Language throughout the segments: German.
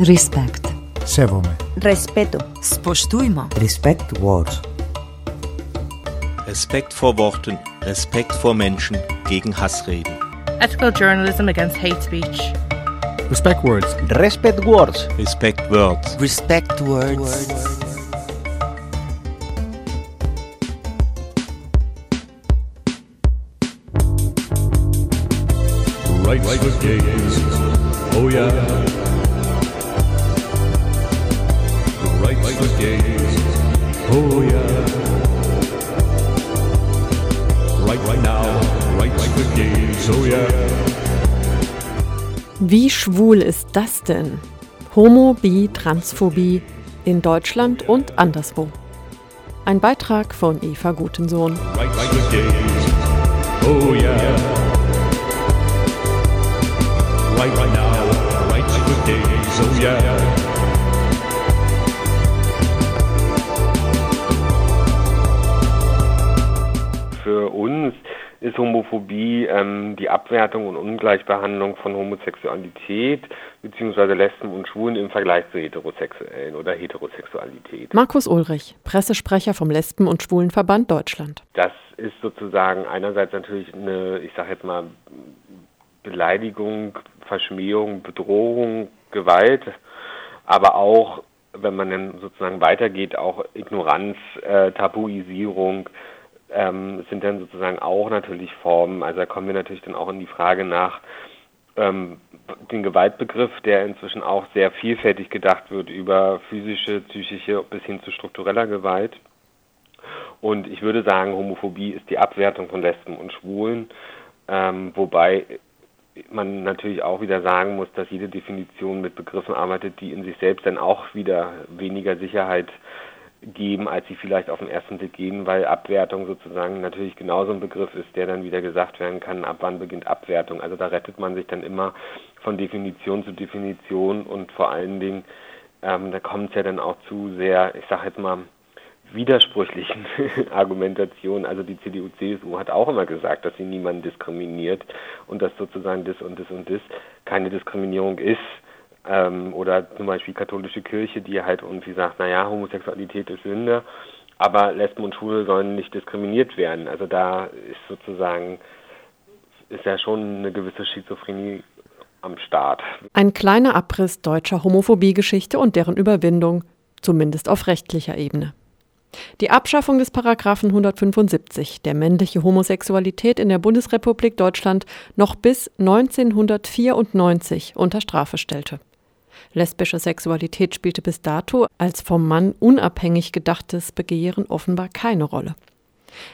Respekt. Σέβομαι. Respeto. Spoštujmo. Respect words. Respekt vor Worten, Respekt vor Menschen gegen Hassreden. Ethical journalism against hate speech. Respect words. Respect words. Respect Words. Respect words. Right foot gaze. Oh yeah. Wie schwul ist das denn? Homo, Bi, Transphobie in Deutschland und anderswo. Ein Beitrag von Eva Gutensohn. Right foot gaze. Oh yeah. Right right now. Right foot gaze. Oh yeah. Für uns ist Homophobie ähm, die Abwertung und Ungleichbehandlung von Homosexualität bzw. Lesben und Schwulen im Vergleich zu Heterosexuellen oder Heterosexualität. Markus Ulrich, Pressesprecher vom Lesben- und Schwulenverband Deutschland. Das ist sozusagen einerseits natürlich eine, ich sage jetzt mal, Beleidigung, Verschmähung, Bedrohung, Gewalt, aber auch, wenn man dann sozusagen weitergeht, auch Ignoranz, äh, Tabuisierung, ähm, sind dann sozusagen auch natürlich Formen. Also da kommen wir natürlich dann auch in die Frage nach ähm, den Gewaltbegriff, der inzwischen auch sehr vielfältig gedacht wird über physische, psychische bis hin zu struktureller Gewalt. Und ich würde sagen, Homophobie ist die Abwertung von Lesben und Schwulen, ähm, wobei man natürlich auch wieder sagen muss, dass jede Definition mit Begriffen arbeitet, die in sich selbst dann auch wieder weniger Sicherheit geben, als sie vielleicht auf den ersten Blick gehen, weil Abwertung sozusagen natürlich genauso ein Begriff ist, der dann wieder gesagt werden kann, ab wann beginnt Abwertung. Also da rettet man sich dann immer von Definition zu Definition und vor allen Dingen, ähm, da kommt es ja dann auch zu sehr, ich sage jetzt mal, widersprüchlichen Argumentationen. Also die CDU, CSU hat auch immer gesagt, dass sie niemanden diskriminiert und dass sozusagen das und das und das keine Diskriminierung ist. Ähm, oder zum Beispiel katholische Kirche, die halt irgendwie sagt, naja, Homosexualität ist Sünde, aber Lesben und Schwule sollen nicht diskriminiert werden. Also da ist sozusagen, ist ja schon eine gewisse Schizophrenie am Start. Ein kleiner Abriss deutscher Homophobie-Geschichte und deren Überwindung, zumindest auf rechtlicher Ebene. Die Abschaffung des Paragraphen 175, der männliche Homosexualität in der Bundesrepublik Deutschland noch bis 1994 unter Strafe stellte. Lesbische Sexualität spielte bis dato als vom Mann unabhängig gedachtes Begehren offenbar keine Rolle.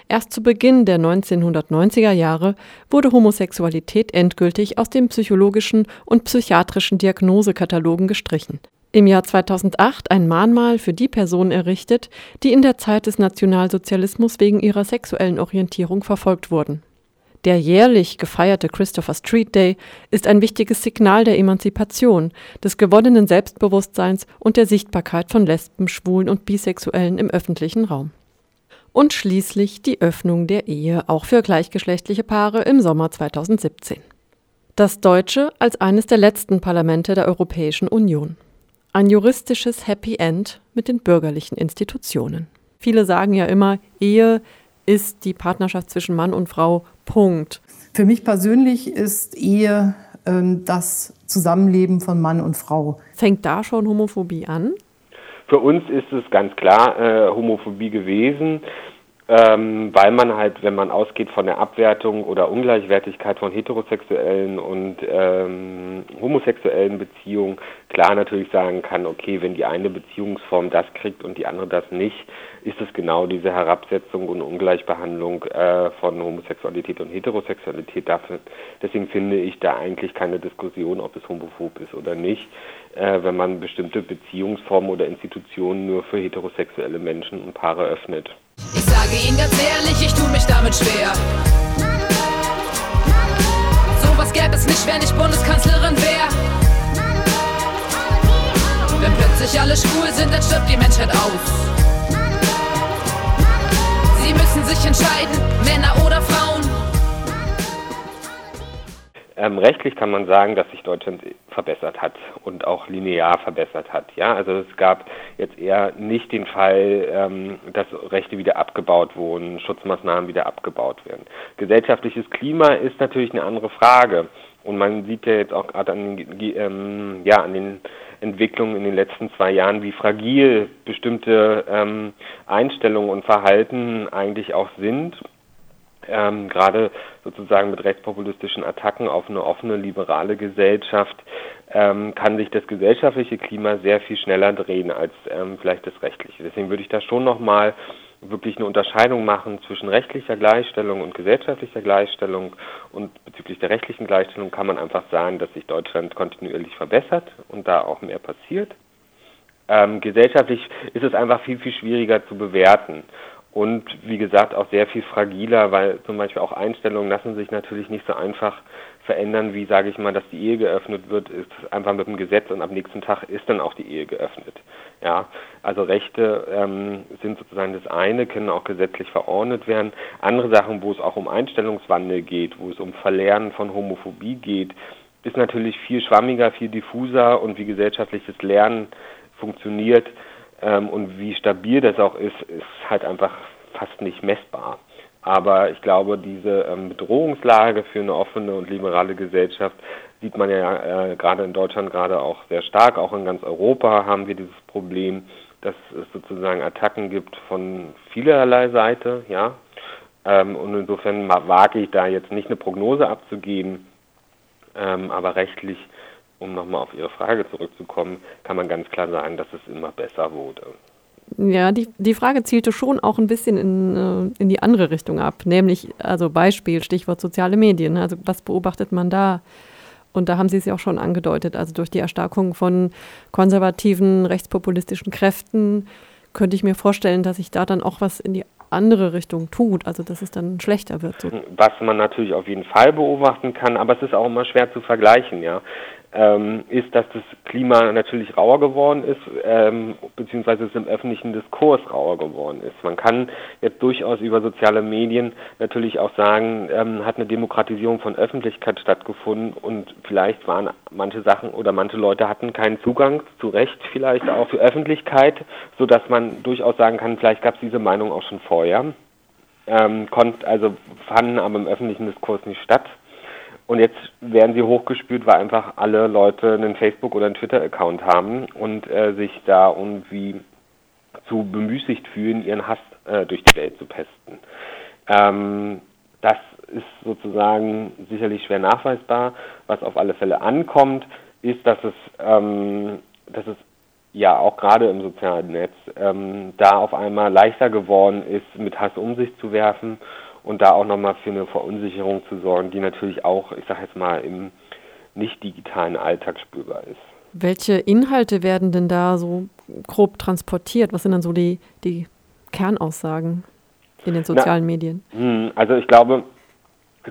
Erst zu Beginn der 1990er Jahre wurde Homosexualität endgültig aus den psychologischen und psychiatrischen Diagnosekatalogen gestrichen. Im Jahr 2008 ein Mahnmal für die Personen errichtet, die in der Zeit des Nationalsozialismus wegen ihrer sexuellen Orientierung verfolgt wurden. Der jährlich gefeierte Christopher Street Day ist ein wichtiges Signal der Emanzipation, des gewonnenen Selbstbewusstseins und der Sichtbarkeit von Lesben, Schwulen und Bisexuellen im öffentlichen Raum. Und schließlich die Öffnung der Ehe auch für gleichgeschlechtliche Paare im Sommer 2017. Das Deutsche als eines der letzten Parlamente der Europäischen Union. Ein juristisches Happy End mit den bürgerlichen Institutionen. Viele sagen ja immer, Ehe ist die Partnerschaft zwischen Mann und Frau. Punkt. Für mich persönlich ist Ehe ähm, das Zusammenleben von Mann und Frau. Fängt da schon Homophobie an? Für uns ist es ganz klar äh, Homophobie gewesen, ähm, weil man halt, wenn man ausgeht von der Abwertung oder Ungleichwertigkeit von heterosexuellen und ähm, homosexuellen Beziehungen, klar natürlich sagen kann, okay, wenn die eine Beziehungsform das kriegt und die andere das nicht, ist es genau diese Herabsetzung und Ungleichbehandlung äh, von Homosexualität und Heterosexualität. Dafür, deswegen finde ich da eigentlich keine Diskussion, ob es homophob ist oder nicht, äh, wenn man bestimmte Beziehungsformen oder Institutionen nur für heterosexuelle Menschen und Paare öffnet. Ich sage Ihnen ganz ehrlich, ich tue mich damit schwer. Sowas gäbe es nicht, wenn ich Bundeskanzlerin wäre. Wenn plötzlich alle schwul sind, dann stirbt die Menschheit aus. Sie müssen sich entscheiden, Männer oder Frauen. ähm, rechtlich kann man sagen, dass sich Deutschland verbessert hat und auch linear verbessert hat. Ja, also es gab jetzt eher nicht den Fall, ähm, dass Rechte wieder abgebaut wurden, Schutzmaßnahmen wieder abgebaut werden. Gesellschaftliches Klima ist natürlich eine andere Frage. Und man sieht ja jetzt auch gerade an, ähm, ja, an den Entwicklungen in den letzten zwei Jahren, wie fragil bestimmte ähm, Einstellungen und Verhalten eigentlich auch sind ähm, gerade sozusagen mit rechtspopulistischen Attacken auf eine offene, liberale Gesellschaft, ähm, kann sich das gesellschaftliche Klima sehr viel schneller drehen als ähm, vielleicht das rechtliche. Deswegen würde ich da schon nochmal wirklich eine Unterscheidung machen zwischen rechtlicher Gleichstellung und gesellschaftlicher Gleichstellung. Und bezüglich der rechtlichen Gleichstellung kann man einfach sagen, dass sich Deutschland kontinuierlich verbessert und da auch mehr passiert. Ähm, gesellschaftlich ist es einfach viel, viel schwieriger zu bewerten und wie gesagt auch sehr viel fragiler, weil zum Beispiel auch Einstellungen lassen sich natürlich nicht so einfach verändern, wie sage ich mal, dass die Ehe geöffnet wird, ist einfach mit dem Gesetz und am nächsten Tag ist dann auch die Ehe geöffnet. Ja, also Rechte ähm, sind sozusagen das eine, können auch gesetzlich verordnet werden. Andere Sachen, wo es auch um Einstellungswandel geht, wo es um Verlernen von Homophobie geht, ist natürlich viel schwammiger, viel diffuser und wie gesellschaftliches Lernen funktioniert, ähm, und wie stabil das auch ist, ist halt einfach fast nicht messbar. Aber ich glaube, diese ähm, Bedrohungslage für eine offene und liberale Gesellschaft sieht man ja äh, gerade in Deutschland gerade auch sehr stark. Auch in ganz Europa haben wir dieses Problem, dass es sozusagen Attacken gibt von vielerlei Seite, ja. Ähm, und insofern wage ich da jetzt nicht eine Prognose abzugeben, ähm, aber rechtlich um nochmal auf Ihre Frage zurückzukommen, kann man ganz klar sagen, dass es immer besser wurde. Ja, die, die Frage zielte schon auch ein bisschen in, äh, in die andere Richtung ab, nämlich, also Beispiel, Stichwort soziale Medien. Also was beobachtet man da? Und da haben Sie es ja auch schon angedeutet, also durch die Erstarkung von konservativen, rechtspopulistischen Kräften könnte ich mir vorstellen, dass sich da dann auch was in die andere Richtung tut, also dass es dann schlechter wird. So. Was man natürlich auf jeden Fall beobachten kann, aber es ist auch immer schwer zu vergleichen, ja ähm, ist, dass das Klima natürlich rauer geworden ist, ähm, beziehungsweise es im öffentlichen Diskurs rauer geworden ist. Man kann jetzt durchaus über soziale Medien natürlich auch sagen, ähm, hat eine Demokratisierung von Öffentlichkeit stattgefunden und vielleicht waren manche Sachen oder manche Leute hatten keinen Zugang, zu Recht vielleicht auch für Öffentlichkeit, sodass man durchaus sagen kann, vielleicht gab es diese Meinung auch schon vorher. Ähm, konnte, also fanden aber im öffentlichen Diskurs nicht statt. Und jetzt werden sie hochgespült, weil einfach alle Leute einen Facebook- oder einen Twitter-Account haben und äh, sich da irgendwie zu bemüßigt fühlen, ihren Hass äh, durch die Welt zu pesten. Ähm, das ist sozusagen sicherlich schwer nachweisbar. Was auf alle Fälle ankommt, ist, dass es, ähm, dass es ja auch gerade im sozialen Netz ähm, da auf einmal leichter geworden ist, mit Hass um sich zu werfen und da auch nochmal für eine Verunsicherung zu sorgen, die natürlich auch, ich sage jetzt mal, im nicht digitalen Alltag spürbar ist. Welche Inhalte werden denn da so grob transportiert? Was sind dann so die, die Kernaussagen in den sozialen Na, Medien? Hm, also ich glaube,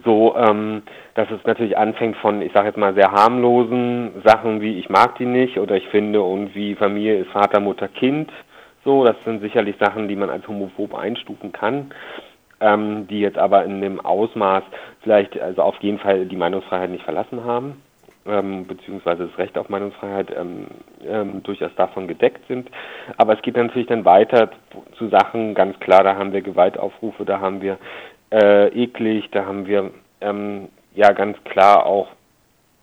so, ähm, dass es natürlich anfängt von, ich sage jetzt mal, sehr harmlosen Sachen wie ich mag die nicht oder ich finde irgendwie Familie ist Vater, Mutter, Kind. So, das sind sicherlich Sachen, die man als homophob einstufen kann ähm, die jetzt aber in dem Ausmaß vielleicht, also auf jeden Fall die Meinungsfreiheit nicht verlassen haben, ähm, beziehungsweise das Recht auf Meinungsfreiheit ähm, ähm, durchaus davon gedeckt sind. Aber es geht natürlich dann weiter zu Sachen, ganz klar, da haben wir Gewaltaufrufe, da haben wir äh, eklig, da haben wir ähm, ja ganz klar auch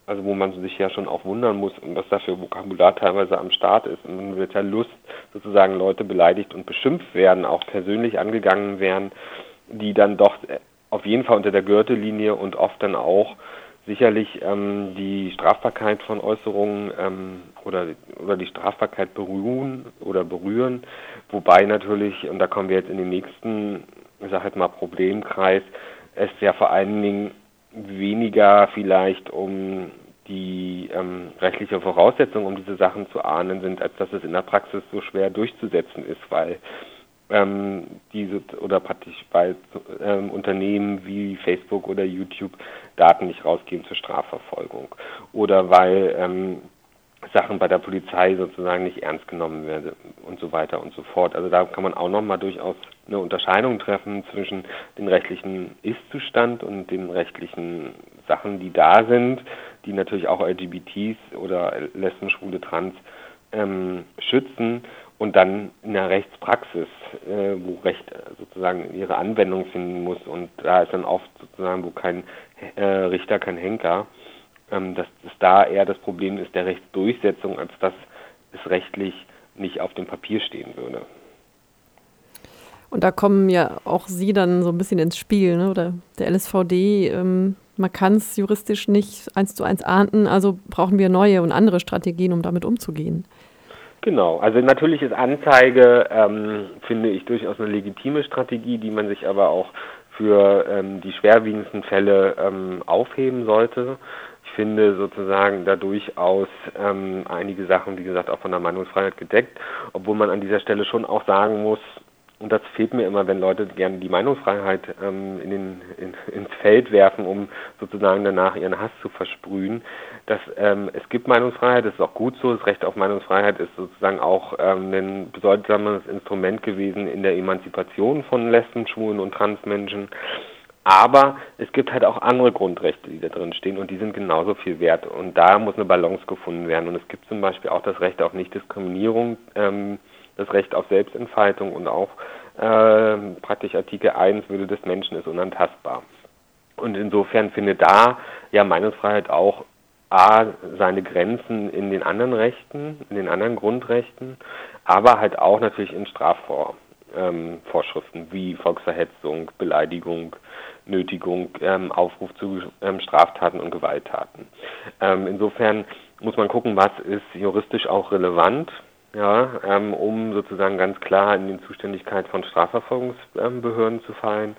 also wo man sich ja schon auch wundern muss was dafür Vokabular teilweise am Start ist. Und man wird ja Lust, sozusagen Leute beleidigt und beschimpft werden, auch persönlich angegangen werden die dann doch auf jeden Fall unter der Gürtellinie und oft dann auch sicherlich ähm, die Strafbarkeit von Äußerungen ähm, oder, oder die Strafbarkeit berühren oder berühren, wobei natürlich, und da kommen wir jetzt in den nächsten, ich sage jetzt mal Problemkreis, es ja vor allen Dingen weniger vielleicht um die ähm, rechtliche Voraussetzung, um diese Sachen zu ahnen sind, als dass es in der Praxis so schwer durchzusetzen ist, weil ähm, diese oder praktisch bei ähm, Unternehmen wie Facebook oder YouTube Daten nicht rausgeben zur Strafverfolgung oder weil ähm, Sachen bei der Polizei sozusagen nicht ernst genommen werden und so weiter und so fort. Also da kann man auch nochmal durchaus eine Unterscheidung treffen zwischen dem rechtlichen Ist-Zustand und dem rechtlichen Sachen, die da sind, die natürlich auch LGBTs oder Lesben, Schwule, Trans ähm, schützen und dann in der Rechtspraxis, äh, wo Recht sozusagen ihre Anwendung finden muss und da ist dann oft sozusagen, wo kein äh, Richter, kein Henker, ähm, dass es da eher das Problem ist der Rechtsdurchsetzung, als dass es rechtlich nicht auf dem Papier stehen würde. Und da kommen ja auch Sie dann so ein bisschen ins Spiel, ne? oder der LSVD. Ähm, man kann es juristisch nicht eins zu eins ahnden, also brauchen wir neue und andere Strategien, um damit umzugehen. Genau, also natürlich ist Anzeige, ähm, finde ich, durchaus eine legitime Strategie, die man sich aber auch für ähm, die schwerwiegendsten Fälle ähm, aufheben sollte. Ich finde sozusagen da durchaus ähm, einige Sachen, wie gesagt, auch von der Meinungsfreiheit gedeckt, obwohl man an dieser Stelle schon auch sagen muss, und das fehlt mir immer, wenn Leute gerne die Meinungsfreiheit ähm, in den, in, ins Feld werfen, um sozusagen danach ihren Hass zu versprühen. Dass, ähm, es gibt Meinungsfreiheit, das ist auch gut so. Das Recht auf Meinungsfreiheit ist sozusagen auch ähm, ein bedeutsames Instrument gewesen in der Emanzipation von Lesben, Schwulen und Transmenschen. Aber es gibt halt auch andere Grundrechte, die da drin stehen und die sind genauso viel wert. Und da muss eine Balance gefunden werden. Und es gibt zum Beispiel auch das Recht auf Nichtdiskriminierung. Ähm, das Recht auf Selbstentfaltung und auch äh, praktisch Artikel 1 Würde des Menschen ist unantastbar. Und insofern findet da ja Meinungsfreiheit auch A, seine Grenzen in den anderen Rechten, in den anderen Grundrechten, aber halt auch natürlich in Strafvorschriften ähm, wie Volksverhetzung, Beleidigung, Nötigung, ähm, Aufruf zu ähm, Straftaten und Gewalttaten. Ähm, insofern muss man gucken, was ist juristisch auch relevant ja, ähm, um sozusagen ganz klar in die Zuständigkeit von Strafverfolgungsbehörden zu fallen.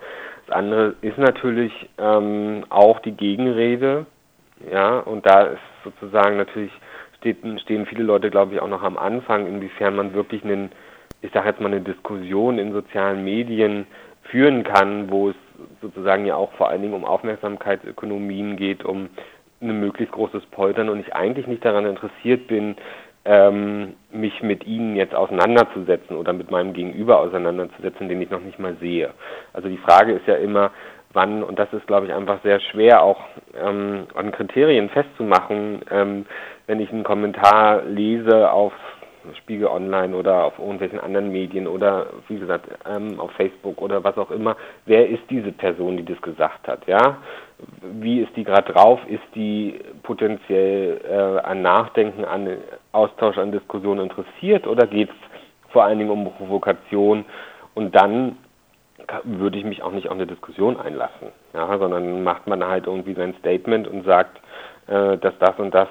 Das andere ist natürlich ähm, auch die Gegenrede, ja, und da ist sozusagen natürlich steht, stehen viele Leute, glaube ich, auch noch am Anfang, inwiefern man wirklich einen, ich sage jetzt mal eine Diskussion in sozialen Medien führen kann, wo es sozusagen ja auch vor allen Dingen um Aufmerksamkeitsökonomien geht, um ein möglichst großes Poltern und ich eigentlich nicht daran interessiert bin, ähm, mich mit ihnen jetzt auseinanderzusetzen oder mit meinem Gegenüber auseinanderzusetzen, den ich noch nicht mal sehe. Also die Frage ist ja immer, wann, und das ist, glaube ich, einfach sehr schwer auch ähm, an Kriterien festzumachen, ähm, wenn ich einen Kommentar lese auf Spiegel Online oder auf irgendwelchen anderen Medien oder wie gesagt ähm, auf Facebook oder was auch immer, wer ist diese Person, die das gesagt hat, ja? Wie ist die gerade drauf? Ist die potenziell äh, an Nachdenken, an Austausch, an Diskussion interessiert oder geht es vor allen Dingen um Provokation? Und dann würde ich mich auch nicht auf eine Diskussion einlassen, ja, sondern macht man halt irgendwie sein Statement und sagt, äh, dass das und das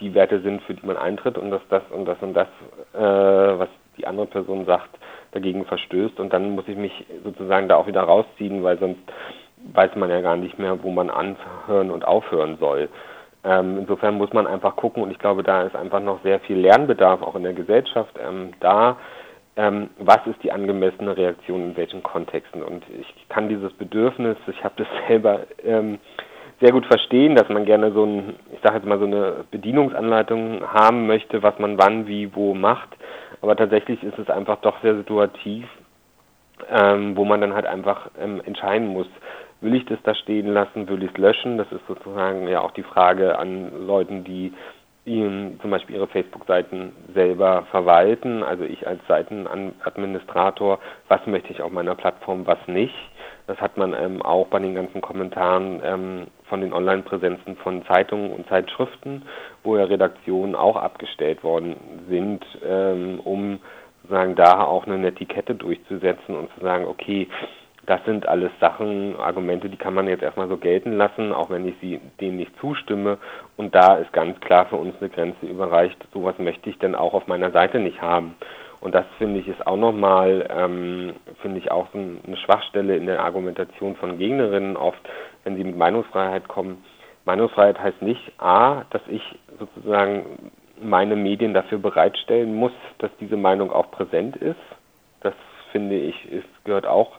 die Werte sind, für die man eintritt und dass das und das und das, äh, was die andere Person sagt, dagegen verstößt und dann muss ich mich sozusagen da auch wieder rausziehen, weil sonst weiß man ja gar nicht mehr, wo man anhören und aufhören soll. Ähm, insofern muss man einfach gucken und ich glaube, da ist einfach noch sehr viel Lernbedarf auch in der Gesellschaft ähm, da. Ähm, was ist die angemessene Reaktion in welchen Kontexten? Und ich kann dieses Bedürfnis, ich habe das selber ähm, sehr gut verstehen, dass man gerne so ein, ich sage jetzt mal so eine Bedienungsanleitung haben möchte, was man wann, wie, wo macht. Aber tatsächlich ist es einfach doch sehr situativ, ähm, wo man dann halt einfach ähm, entscheiden muss, will ich das da stehen lassen, will ich es löschen? Das ist sozusagen ja auch die Frage an Leuten, die ihnen zum Beispiel ihre Facebook-Seiten selber verwalten. Also ich als Seitenadministrator, was möchte ich auf meiner Plattform, was nicht. Das hat man ähm, auch bei den ganzen Kommentaren ähm, von den Online-Präsenzen von Zeitungen und Zeitschriften, wo ja Redaktionen auch abgestellt worden sind, ähm, um sozusagen da auch eine Netiquette durchzusetzen und zu sagen, okay, das sind alles Sachen, Argumente, die kann man jetzt erstmal so gelten lassen, auch wenn ich sie denen nicht zustimme. Und da ist ganz klar für uns eine Grenze überreicht. Sowas möchte ich dann auch auf meiner Seite nicht haben. Und das finde ich ist auch nochmal, ähm, finde ich auch so eine Schwachstelle in der Argumentation von Gegnerinnen oft, wenn sie mit Meinungsfreiheit kommen. Meinungsfreiheit heißt nicht A, dass ich sozusagen meine Medien dafür bereitstellen muss, dass diese Meinung auch präsent ist. Das finde ich, ist, gehört auch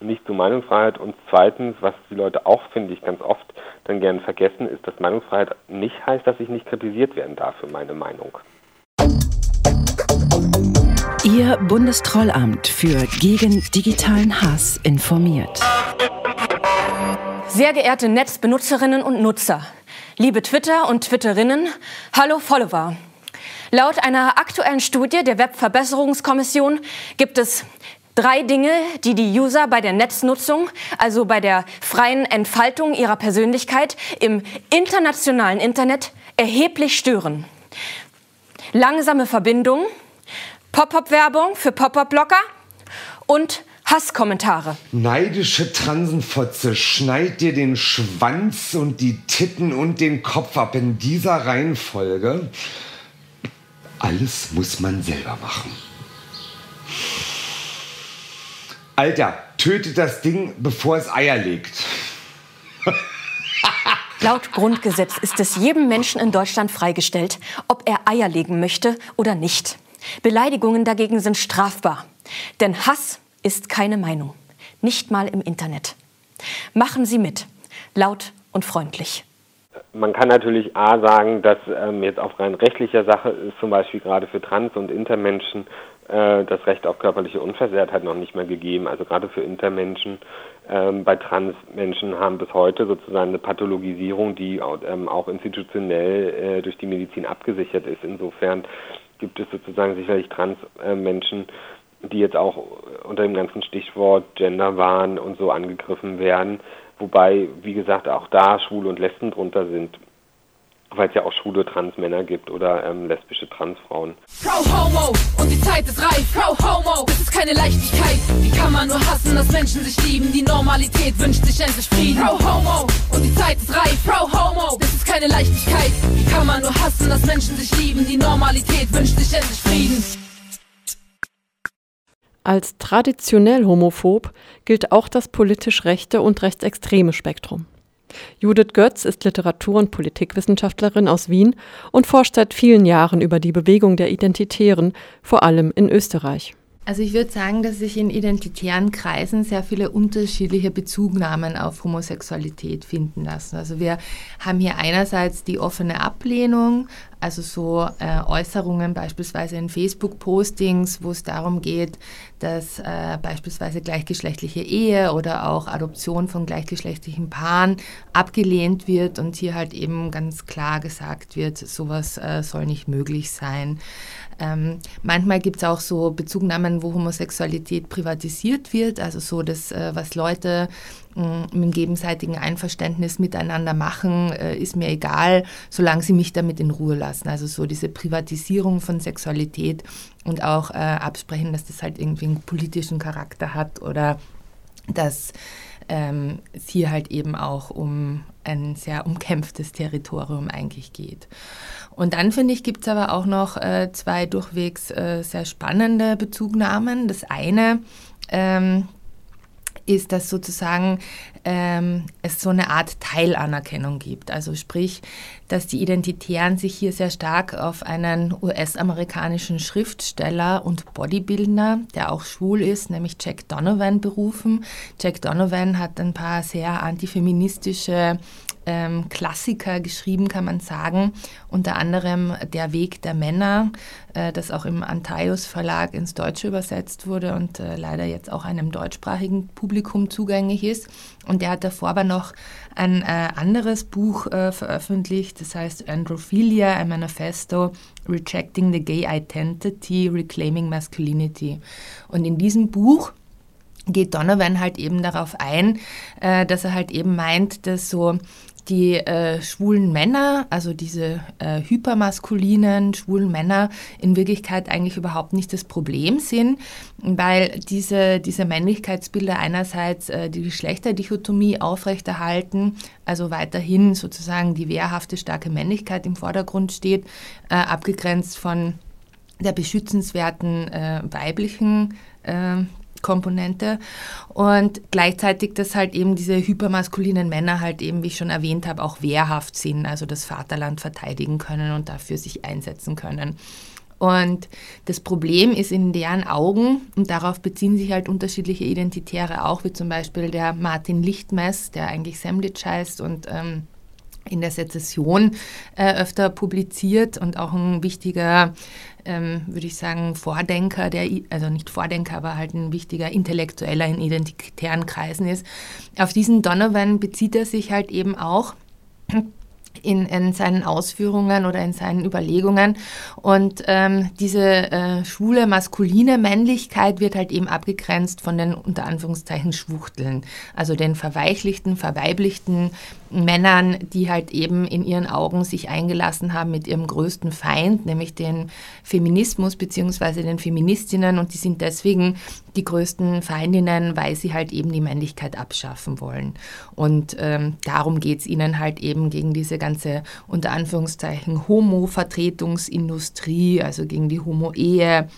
nicht zur Meinungsfreiheit. Und zweitens, was die Leute auch, finde ich, ganz oft dann gern vergessen, ist, dass Meinungsfreiheit nicht heißt, dass ich nicht kritisiert werden darf für meine Meinung. Ihr Bundestrollamt für gegen digitalen Hass informiert. Sehr geehrte Netzbenutzerinnen und Nutzer, liebe Twitter und Twitterinnen, hallo Follower. Laut einer aktuellen Studie der Webverbesserungskommission gibt es drei Dinge, die die User bei der Netznutzung, also bei der freien Entfaltung ihrer Persönlichkeit im internationalen Internet erheblich stören. Langsame Verbindung, Pop-up-Werbung für Pop-up-Blocker und Hasskommentare. Neidische Transenfotze, schneid dir den Schwanz und die Titten und den Kopf ab in dieser Reihenfolge. Alles muss man selber machen. Alter, tötet das Ding, bevor es Eier legt. Laut Grundgesetz ist es jedem Menschen in Deutschland freigestellt, ob er Eier legen möchte oder nicht. Beleidigungen dagegen sind strafbar. Denn Hass ist keine Meinung. Nicht mal im Internet. Machen Sie mit. Laut und freundlich. Man kann natürlich A sagen, dass ähm, jetzt auf rein rechtlicher Sache ist zum Beispiel gerade für Trans- und Intermenschen äh, das Recht auf körperliche Unversehrtheit noch nicht mehr gegeben. Also gerade für Intermenschen, ähm, bei Transmenschen haben bis heute sozusagen eine Pathologisierung, die ähm, auch institutionell äh, durch die Medizin abgesichert ist. Insofern gibt es sozusagen sicherlich Transmenschen, die jetzt auch unter dem ganzen Stichwort Genderwahn und so angegriffen werden. Wobei, wie gesagt, auch da Schwule und Lesben drunter sind weil es ja auch schwule Transmänner gibt oder ähm, lesbische Transfrauen. Frau Homo und die Zeit ist reif. Frau Homo, das ist keine Leichtigkeit. Wie kann man nur hassen, dass Menschen sich lieben? Die Normalität wünscht sich endlich Frieden. Frau Homo und die Zeit ist reif. Frau Homo, das ist keine Leichtigkeit. Wie kann man nur hassen, dass Menschen sich lieben? Die Normalität wünscht sich endlich Frieden. Als traditionell homophob gilt auch das politisch rechte und rechtsextreme Spektrum. Judith Götz ist Literatur- und Politikwissenschaftlerin aus Wien und forscht seit vielen Jahren über die Bewegung der Identitären, vor allem in Österreich. Also ich würde sagen, dass sich in identitären Kreisen sehr viele unterschiedliche Bezugnahmen auf Homosexualität finden lassen. Also wir haben hier einerseits die offene Ablehnung, also so äh, Äußerungen beispielsweise in Facebook-Postings, wo es darum geht, dass äh, beispielsweise gleichgeschlechtliche Ehe oder auch Adoption von gleichgeschlechtlichen Paaren abgelehnt wird und hier halt eben ganz klar gesagt wird, sowas äh, soll nicht möglich sein. Ähm, manchmal gibt es auch so Bezugnahmen, wo Homosexualität privatisiert wird, also so das, äh, was Leute mh, mm, mit gegenseitigen Einverständnis miteinander machen, äh, ist mir egal, solange sie mich damit in Ruhe lassen. Also so diese Privatisierung von Sexualität und auch äh, absprechen, dass das halt irgendwie einen politischen Charakter hat oder dass ähm, es hier halt eben auch um ein sehr umkämpftes Territorium eigentlich geht. Und dann finde ich, gibt es aber auch noch äh, zwei durchwegs äh, sehr spannende Bezugnahmen. Das eine ähm, ist, dass sozusagen ähm, es so eine Art Teilanerkennung gibt. Also sprich, dass die Identitären sich hier sehr stark auf einen US-amerikanischen Schriftsteller und Bodybuilder, der auch schwul ist, nämlich Jack Donovan berufen. Jack Donovan hat ein paar sehr antifeministische ähm, Klassiker geschrieben, kann man sagen. Unter anderem Der Weg der Männer, äh, das auch im Antaios Verlag ins Deutsche übersetzt wurde und äh, leider jetzt auch einem deutschsprachigen Publikum zugänglich ist. Und er hat davor aber noch ein äh, anderes Buch äh, veröffentlicht, das heißt Androphilia, a Manifesto, Rejecting the Gay Identity, Reclaiming Masculinity. Und in diesem Buch geht Donovan halt eben darauf ein, äh, dass er halt eben meint, dass so die äh, schwulen Männer, also diese äh, hypermaskulinen schwulen Männer, in Wirklichkeit eigentlich überhaupt nicht das Problem sind, weil diese, diese Männlichkeitsbilder einerseits äh, die Geschlechterdichotomie aufrechterhalten, also weiterhin sozusagen die wehrhafte, starke Männlichkeit im Vordergrund steht, äh, abgegrenzt von der beschützenswerten äh, weiblichen äh, Komponente und gleichzeitig, dass halt eben diese hypermaskulinen Männer halt eben, wie ich schon erwähnt habe, auch wehrhaft sind, also das Vaterland verteidigen können und dafür sich einsetzen können. Und das Problem ist in deren Augen, und darauf beziehen sich halt unterschiedliche Identitäre auch, wie zum Beispiel der Martin Lichtmess, der eigentlich Semlitsch heißt und ähm, in der Sezession äh, öfter publiziert und auch ein wichtiger, ähm, würde ich sagen, Vordenker, der, also nicht Vordenker, aber halt ein wichtiger Intellektueller in identitären Kreisen ist. Auf diesen Donovan bezieht er sich halt eben auch in, in seinen Ausführungen oder in seinen Überlegungen. Und ähm, diese äh, schwule maskuline Männlichkeit wird halt eben abgegrenzt von den unter Anführungszeichen Schwuchteln, also den verweichlichten, verweiblichten Männern, die halt eben in ihren Augen sich eingelassen haben mit ihrem größten Feind, nämlich den Feminismus bzw. den Feministinnen und die sind deswegen die größten Feindinnen, weil sie halt eben die Männlichkeit abschaffen wollen. Und ähm, darum geht es ihnen halt eben gegen diese ganze unter Anführungszeichen Homo-Vertretungsindustrie, also gegen die Homo-Ehe,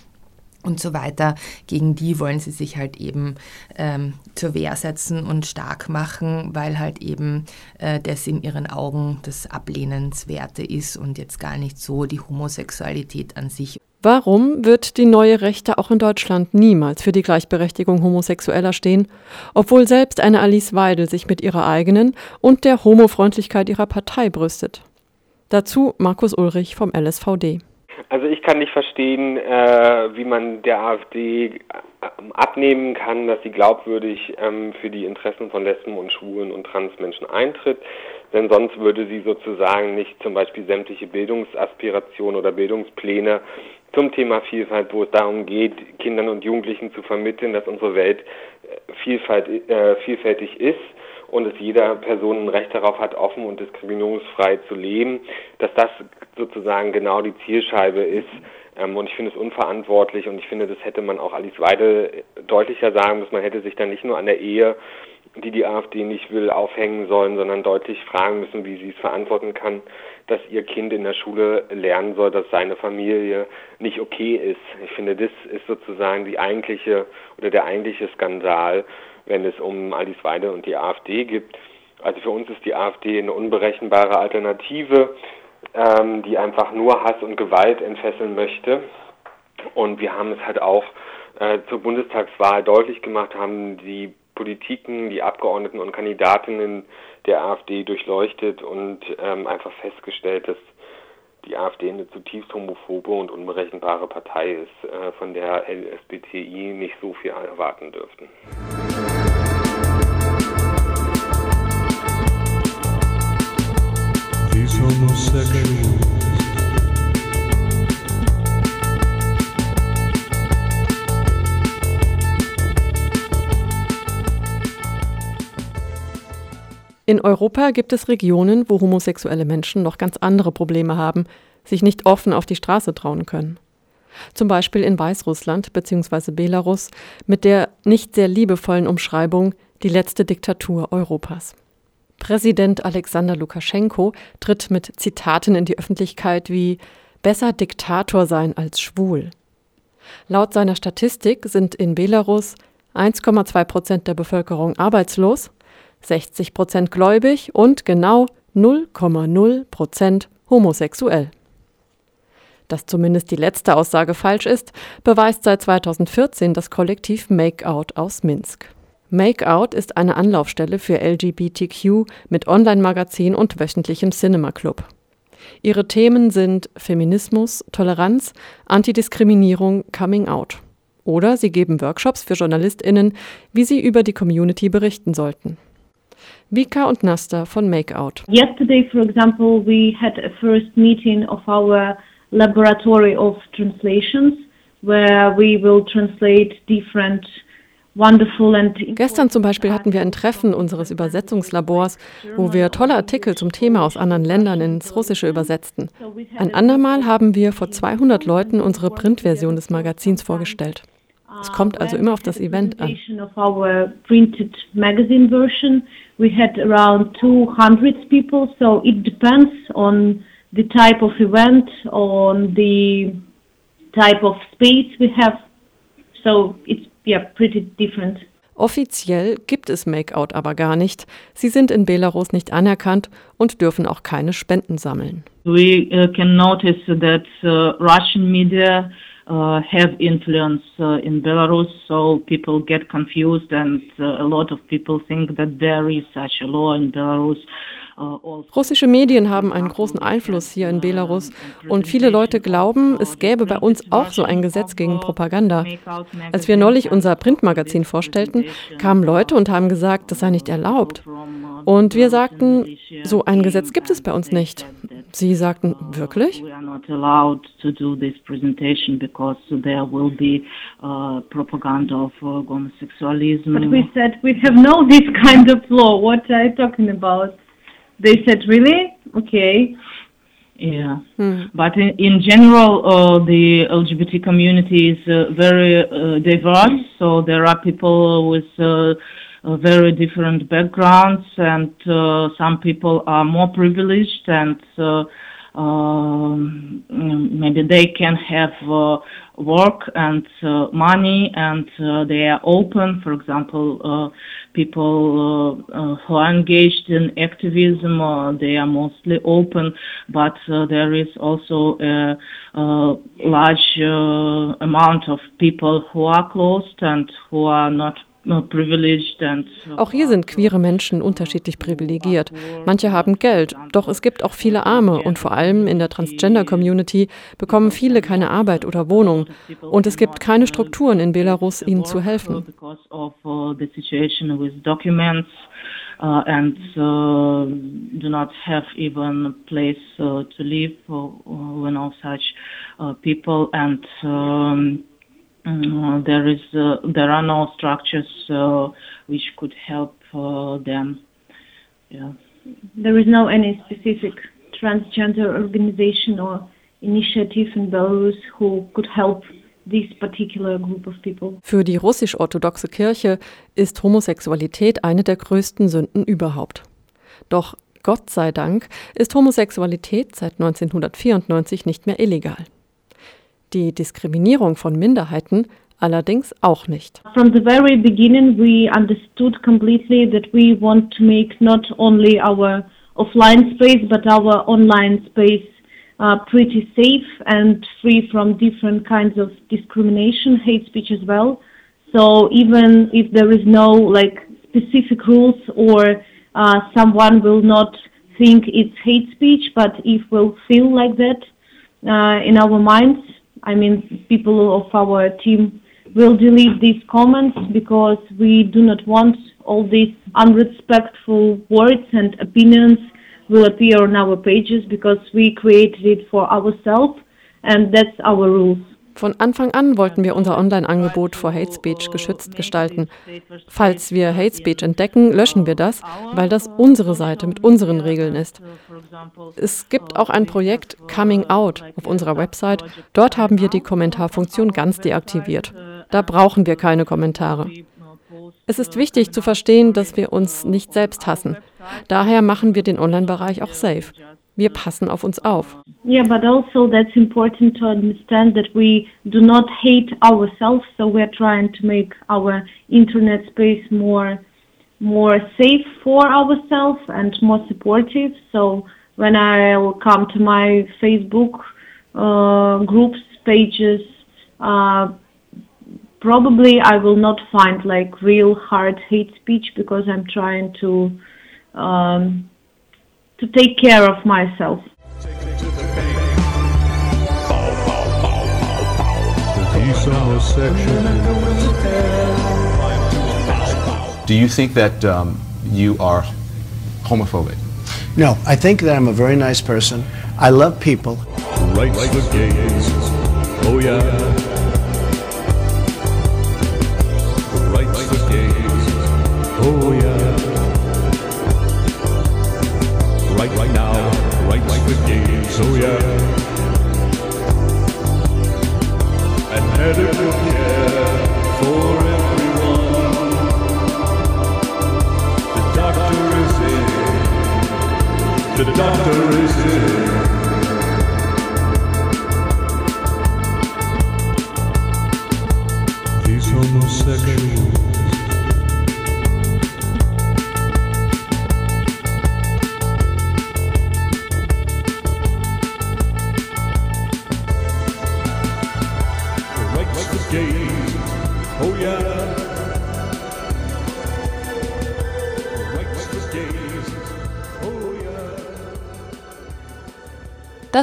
und so weiter. Gegen die wollen sie sich halt eben ähm, zur Wehr setzen und stark machen, weil halt eben äh, das in ihren Augen das Ablehnenswerte ist und jetzt gar nicht so die Homosexualität an sich. Warum wird die neue Rechte auch in Deutschland niemals für die Gleichberechtigung Homosexueller stehen, obwohl selbst eine Alice Weidel sich mit ihrer eigenen und der Homofreundlichkeit ihrer Partei brüstet? Dazu Markus Ulrich vom LSVD. Also ich kann nicht verstehen, äh, wie man der AfD äh, abnehmen kann, dass sie glaubwürdig ähm, für die Interessen von Lesben und Schwulen und Transmenschen eintritt, denn sonst würde sie sozusagen nicht zum Beispiel sämtliche Bildungsaspirationen oder Bildungspläne zum Thema Vielfalt, wo es darum geht, Kindern und Jugendlichen zu vermitteln, dass unsere Welt äh, äh, vielfältig ist und dass jeder Person ein Recht darauf hat, offen und diskriminierungsfrei zu leben, dass das sozusagen genau die Zielscheibe ist. Ähm, und ich finde es unverantwortlich und ich finde, das hätte man auch Alice Weidel deutlicher sagen müssen. Man hätte sich dann nicht nur an der Ehe, die die AfD nicht will, aufhängen sollen, sondern deutlich fragen müssen, wie sie es verantworten kann, dass ihr Kind in der Schule lernen soll, dass seine Familie nicht okay ist. Ich finde, das ist sozusagen die eigentliche oder der eigentliche Skandal wenn es um Alice und die AfD geht. Also für uns ist die AfD eine unberechenbare Alternative, ähm, die einfach nur Hass und Gewalt entfesseln möchte. Und wir haben es halt auch äh, zur Bundestagswahl deutlich gemacht, haben die Politiken, die Abgeordneten und Kandidatinnen der AfD durchleuchtet und ähm, einfach festgestellt, dass die AfD eine zutiefst homophobe und unberechenbare Partei ist, äh, von der LSBTI nicht so viel erwarten dürften. In Europa gibt es Regionen, wo homosexuelle Menschen noch ganz andere Probleme haben, sich nicht offen auf die Straße trauen können. Zum Beispiel in Weißrussland bzw. Belarus mit der nicht sehr liebevollen Umschreibung die letzte Diktatur Europas. Präsident Alexander Lukaschenko tritt mit Zitaten in die Öffentlichkeit wie besser Diktator sein als schwul. Laut seiner Statistik sind in Belarus 1,2 Prozent der Bevölkerung arbeitslos, 60 Prozent gläubig und genau 0,0 Prozent homosexuell. Dass zumindest die letzte Aussage falsch ist, beweist seit 2014 das Kollektiv Makeout aus Minsk. Makeout ist eine Anlaufstelle für LGBTQ mit Online-Magazin und wöchentlichem Cinema-Club. Ihre Themen sind Feminismus, Toleranz, Antidiskriminierung, Coming Out. Oder sie geben Workshops für JournalistInnen, wie sie über die Community berichten sollten. Vika und Nasta von Makeout. Yesterday, for example, we had a first meeting of our laboratory of translations, where we will translate different Gestern zum Beispiel hatten wir ein Treffen unseres Übersetzungslabors, wo wir tolle Artikel zum Thema aus anderen Ländern ins Russische übersetzten. Ein andermal haben wir vor 200 Leuten unsere Printversion des Magazins vorgestellt. Es kommt also immer auf das Event an. We had around 200 people, so it depends on the type of event, on the type of space we have. So it's yeah, pretty different. Offiziell gibt es Makeout aber gar nicht. Sie sind in Belarus nicht anerkannt und dürfen auch keine Spenden sammeln. We uh, can notice that uh, Russian media uh, have influence uh, in Belarus, so people get confused and uh, a lot of people think that there is such a law in Belarus. Russische Medien haben einen großen Einfluss hier in Belarus und viele Leute glauben, es gäbe bei uns auch so ein Gesetz gegen Propaganda. Als wir neulich unser Printmagazin vorstellten, kamen Leute und haben gesagt, das sei nicht erlaubt. Und wir sagten, so ein Gesetz gibt es bei uns nicht. Sie sagten, wirklich? We are not allowed to do this presentation because there will be uh, propaganda of uh, homosexualism. But we said we have no this kind of law. What are you talking about? They said, really? Okay. Yeah, but in, in general, uh, the LGBT community is uh, very uh, diverse. So there are people with uh, very different backgrounds, and uh, some people are more privileged, and uh, Um, maybe they can have uh, work and uh, money, and uh, they are open. For example, uh, people uh, uh, who are engaged in activism, they are mostly open, but there is also a, a large amount of people who are closed and who are not Auch hier sind queere Menschen unterschiedlich privilegiert. Manche haben Geld, doch es gibt auch viele Arme und vor allem in der Transgender-Community bekommen viele keine Arbeit oder Wohnung. Und es gibt keine Strukturen in Belarus, ihnen zu helfen. because of the situation with documents and uh, do not have even a place uh, to live uh, when all such people and um, there is uh, there are no structures uh, which could help uh, them. Yeah. There is no any specific transgender organization or initiative in Belarus who could help this particular group of people. Für die russisch-orthodoxe Kirche ist Homosexualität eine der größten Sünden überhaupt. Doch Gott sei Dank ist Homosexualität seit 1994 nicht mehr illegal. Die Diskriminierung von Minderheiten allerdings auch nicht. From the very beginning, we understood completely that we want to make not only our offline space but our online space uh, pretty safe and free from different kinds of discrimination, hate speech as well. So even if there is no like specific rules or uh, someone will not think it's hate speech, but if will feel like that uh, in our minds, I mean, people of our team will delete these comments because we do not want all these unrespectful words and opinions will appear on our pages because we created it for ourselves and that's our rules. Von Anfang an wollten wir unser Online-Angebot vor Hate Speech geschützt gestalten. Falls wir Hate Speech entdecken, löschen wir das, weil das unsere Seite mit unseren Regeln ist. Es gibt auch ein Projekt Coming Out auf unserer Website. Dort haben wir die Kommentarfunktion ganz deaktiviert. Da brauchen wir keine Kommentare. Es ist wichtig zu verstehen, dass wir uns nicht selbst hassen. Daher machen wir den Online-Bereich auch safe. Wir passen auf uns auf. Yeah, but also that's important to understand that we do not hate ourselves, so we're trying to make our internet space more more safe for ourselves and more supportive. So when I will come to my Facebook uh, groups pages, uh, probably I will not find like real hard hate speech because I'm trying to um, to take care of myself. Do you think that um, you are homophobic? No, I think that I'm a very nice person. I love people. Rights for gays. Oh yeah. Rights for gays. Oh yeah. Rights for gays. Oh yeah. And medical care for everyone. The doctor is in. The doctor is in.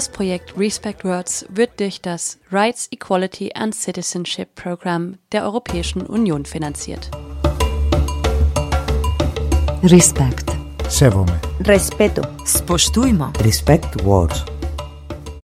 Das Projekt Respect Words wird durch das Rights, Equality and Citizenship Program der Europäischen Union finanziert. Respect. Sevome. Respeto. Spoštujmo. Respect words.